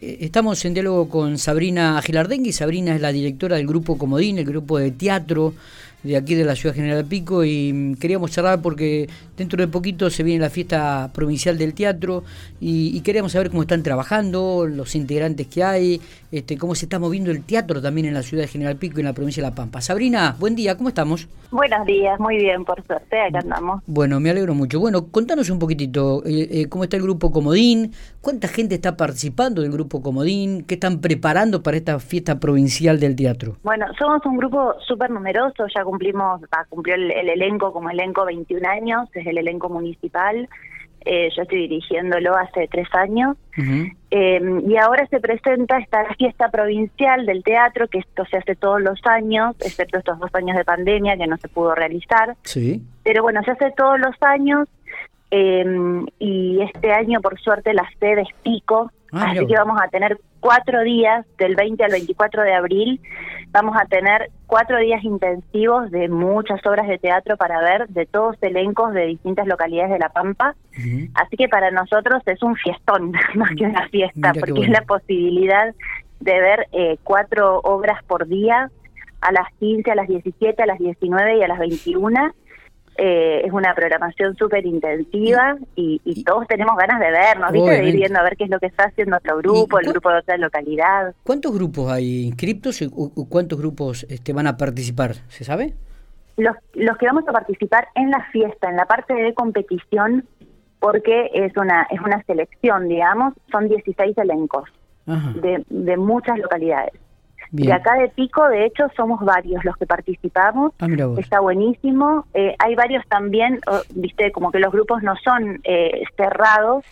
Eh, estamos en diálogo con Sabrina Gilardengui. Sabrina es la directora del grupo Comodín, el grupo de teatro de aquí de la ciudad General Pico y mm, queríamos cerrar porque dentro de poquito se viene la fiesta provincial del teatro y, queríamos saber cómo están trabajando, los integrantes que hay, este, cómo se está moviendo el teatro también en la ciudad de General Pico y en la provincia de La Pampa. Sabrina, buen día, ¿cómo estamos? Buenos días, muy bien, por suerte, acá andamos. Bueno, me alegro mucho. Bueno, contanos un poquitito, eh, eh, ¿cómo está el grupo Comodín? ¿Cuánta gente está participando del grupo Comodín? ¿Qué están preparando para esta fiesta provincial del teatro? Bueno, somos un grupo súper numeroso, ya cumplimos, cumplió el, elenco como elenco 21 años, es el elenco municipal. Eh, yo estoy dirigiéndolo hace tres años. Em, y ahora se presenta esta fiesta provincial del teatro, que esto se hace todos los años, excepto estos dos años de pandemia que no se pudo realizar. Sí. Pero bueno, se hace todos los años. Em, y este año, por suerte, la sede es pico, ah, así que vamos a tener cuatro días, del 20 al 24 de abril, vamos a tener cuatro días intensivos de muchas obras de teatro para ver, de todos elencos de distintas localidades de La Pampa. Así que para nosotros es un fiestón, más que una fiesta, porque es la posibilidad de ver eh, cuatro obras por día a las 15, a las 17, a las 19 y a las 21 eh, es una programación súper intensiva y, todos tenemos ganas de vernos, ¿viste? de ir viendo a ver qué es lo que está haciendo otro grupo, el grupo de otra localidad. ¿Cuántos grupos hay inscriptos o cuántos grupos este, van a participar? ¿Se sabe? Los, los que vamos a participar en la fiesta, en la parte de competición, porque es una, es una selección, digamos, son 16 elencos de, de muchas localidades. Y acá de Pico, de hecho, somos varios los que participamos. Ah, Está buenísimo. Eh, hay varios también, viste, como que los grupos no son eh, cerrados.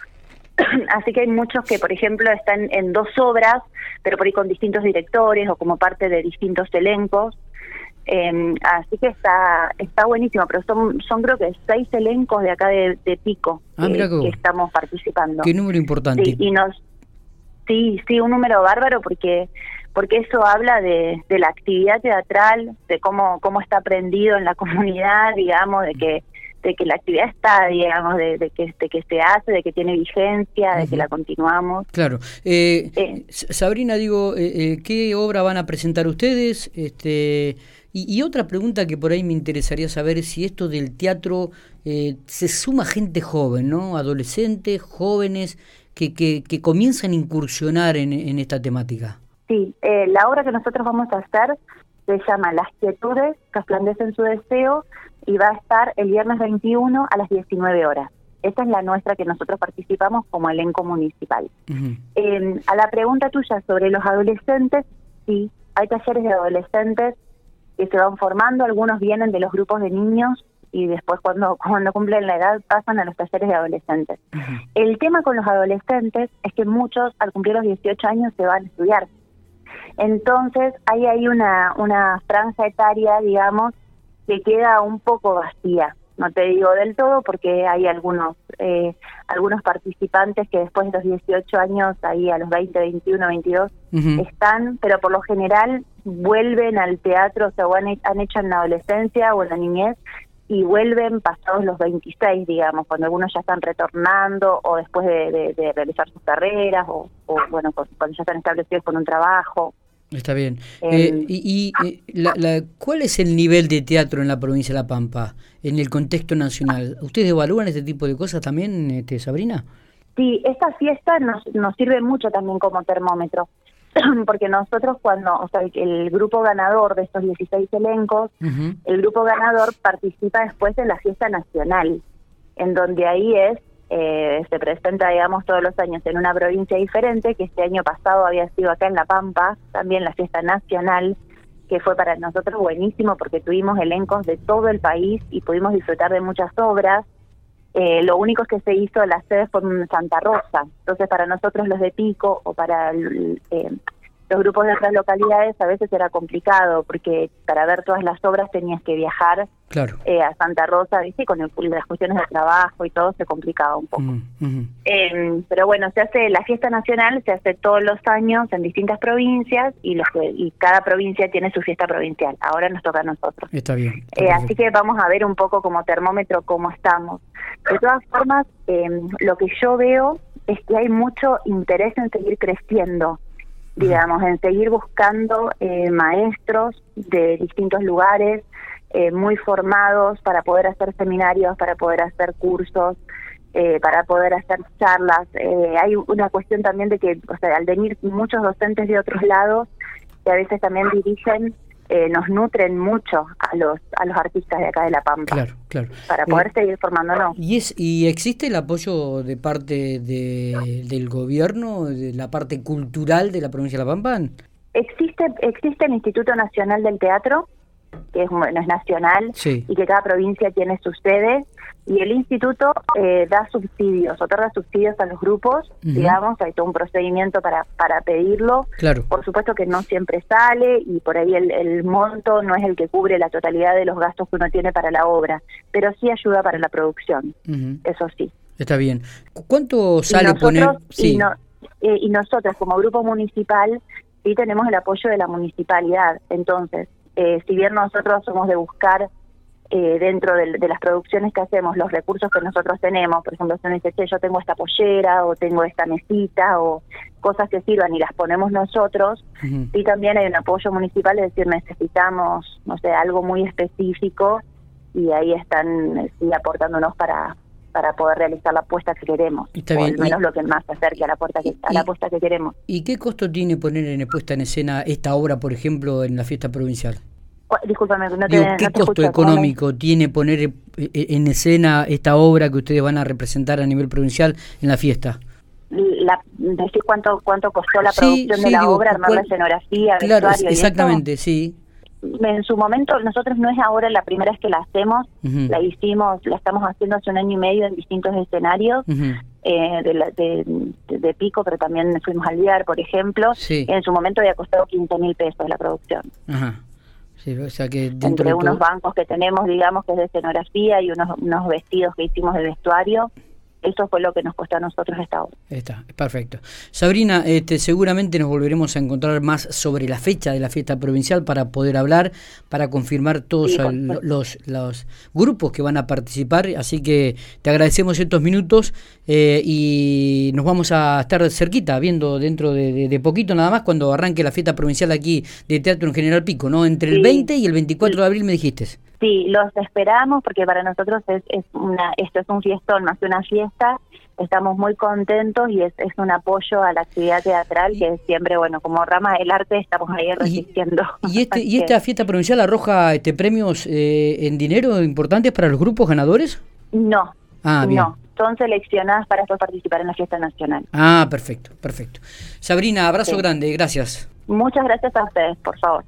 Así que hay muchos que, por ejemplo, están en dos obras, pero por ahí con distintos directores o como parte de distintos elencos. Em, así que está está buenísimo, pero son, son creo que seis elencos de acá de, Pico ah, que estamos participando. Qué número importante. Sí, y nos, sí, sí, un número bárbaro porque porque eso habla de, la actividad teatral, de cómo, cómo está aprendido en la comunidad, digamos, de que de que la actividad está, digamos, de, que, de que se hace, de que tiene vigencia, de que la continuamos. Claro. Eh, eh. Sabrina, digo, eh, ¿qué obra van a presentar ustedes? Este, y, otra pregunta que por ahí me interesaría saber es si esto del teatro se suma gente joven, ¿no? Adolescentes, jóvenes, que, que, que comienzan a incursionar en, en esta temática. Sí, eh, la obra que nosotros vamos a hacer se llama Las quietudes resplandecen su deseo y va a estar el viernes 21 a las 19 horas. Esta es la nuestra que nosotros participamos como elenco municipal. A la pregunta tuya sobre los adolescentes, sí, hay talleres de adolescentes que se van formando, algunos vienen de los grupos de niños y después cuando, cuando cumplen la edad pasan a los talleres de adolescentes. El tema con los adolescentes es que muchos al cumplir los 18 años se van a estudiar entonces hay ahí una, una franja etaria, digamos, que queda un poco vacía. No te digo del todo porque hay algunos eh, algunos participantes que después de los 18 años, ahí a los 20, 21, 22, están, pero por lo general vuelven al teatro, o sea, han hecho en la adolescencia o en la niñez y vuelven pasados los 26, digamos, cuando algunos ya están retornando o después de, realizar sus carreras o, bueno, cuando ya están establecidos con un trabajo. Está bien. Eh, ¿Y, y la, cuál es el nivel de teatro en la provincia de La Pampa, en el contexto nacional? ¿Ustedes evalúan este tipo de cosas también, este, Sabrina? Sí, esta fiesta nos, nos sirve mucho también como termómetro, porque nosotros cuando, o sea, el, grupo ganador de estos 16 elencos, el grupo ganador participa después en la fiesta nacional, en donde ahí es eh, se presenta, digamos, todos los años en una provincia diferente, que este año pasado había sido acá en La Pampa, también la fiesta nacional, que fue para nosotros buenísimo porque tuvimos elencos de todo el país y pudimos disfrutar de muchas obras. Eh, lo único que se hizo la sede fue en Santa Rosa, entonces para nosotros los de Pico o para eh, los grupos de otras localidades a veces era complicado porque para ver todas las obras tenías que viajar claro. Eh, a Santa Rosa, ¿viste? con el, las cuestiones de trabajo y todo se complicaba un poco. Em, pero bueno, se hace la fiesta nacional, se hace todos los años en distintas provincias y, los, y cada provincia tiene su fiesta provincial. Ahora nos toca a nosotros. Está bien. Eh, así que vamos a ver un poco como termómetro cómo estamos. De todas formas, em, lo que yo veo es que hay mucho interés en seguir creciendo, digamos, en seguir buscando eh, maestros de distintos lugares, eh, muy formados para poder hacer seminarios, para poder hacer cursos, eh, para poder hacer charlas. hay una cuestión también de que, o sea, al venir muchos docentes de otros lados, que a veces también dirigen eh, nos nutren mucho a los a los artistas de acá de La Pampa. Claro, claro. Para poder eh, seguir formándonos. ¿Y, es, ¿Y existe el apoyo de parte de, del gobierno, de la parte cultural de la provincia de La Pampa? Existe, existe el Instituto Nacional del Teatro, que es, bueno, es nacional y que cada provincia tiene su sede y el instituto eh, da subsidios, otorga subsidios a los grupos, digamos, hay todo un procedimiento para, para pedirlo. Claro. Por supuesto que no siempre sale y por ahí el, el, monto no es el que cubre la totalidad de los gastos que uno tiene para la obra, pero sí ayuda para la producción, eso sí. Está bien. ¿Cuánto sale poner...? Sí. Eh, y nosotros como grupo municipal sí tenemos el apoyo de la municipalidad, entonces eh, si bien nosotros somos de buscar eh, dentro de, las producciones que hacemos los recursos que nosotros tenemos, por ejemplo, si uno dice, yo tengo esta pollera o tengo esta mesita o cosas que sirvan y las ponemos nosotros, y también hay un apoyo municipal, es decir, necesitamos, no sé, algo muy específico y ahí están eh, sí, aportándonos para para poder realizar la apuesta que queremos, o al menos lo que más se acerque a la, puerta que, a la apuesta que queremos. ¿Y qué costo tiene poner en puesta en escena esta obra, por ejemplo, en la fiesta provincial? Disculpame, no te, ¿Qué costo económico tiene poner eh, en escena esta obra que ustedes van a representar a nivel provincial en la fiesta? La, decir cuánto cuánto costó la producción de la obra, armar la escenografía, claro, exactamente, sí. En su momento, nosotros no es ahora la primera vez que la hacemos, la hicimos, la estamos haciendo hace un año y medio en distintos escenarios. Eh, de, de, Pico, pero también fuimos al Viar, por ejemplo. En su momento había costado 15 mil pesos la producción. Ajá. Sí, o sea que Entre unos bancos que tenemos, digamos, que es de escenografía y unos, unos vestidos que hicimos de vestuario, eso fue lo que nos costó a nosotros esta obra. Está, perfecto. Sabrina, este, seguramente nos volveremos a encontrar más sobre la fecha de la fiesta provincial para poder hablar, para confirmar todos los, los grupos que van a participar. Así que te agradecemos estos minutos eh, y nos vamos a estar cerquita, viendo dentro de, poquito nada más, cuando arranque la fiesta provincial aquí de Teatro en General Pico, ¿no? Entre el 20 y el 24 de abril me dijiste. Sí, los esperamos porque para nosotros es, es una, esto es un fiestón más que una fiesta. Estamos muy contentos y es, es un apoyo a la actividad teatral que siempre, bueno, como rama del arte estamos ahí resistiendo. ¿Y, este, ¿y esta fiesta provincial arroja este premios eh, en dinero importantes para los grupos ganadores? No, ah, no son seleccionadas para participar en la fiesta nacional. Ah, perfecto, perfecto. Sabrina, abrazo grande, gracias. Muchas gracias a ustedes, por favor.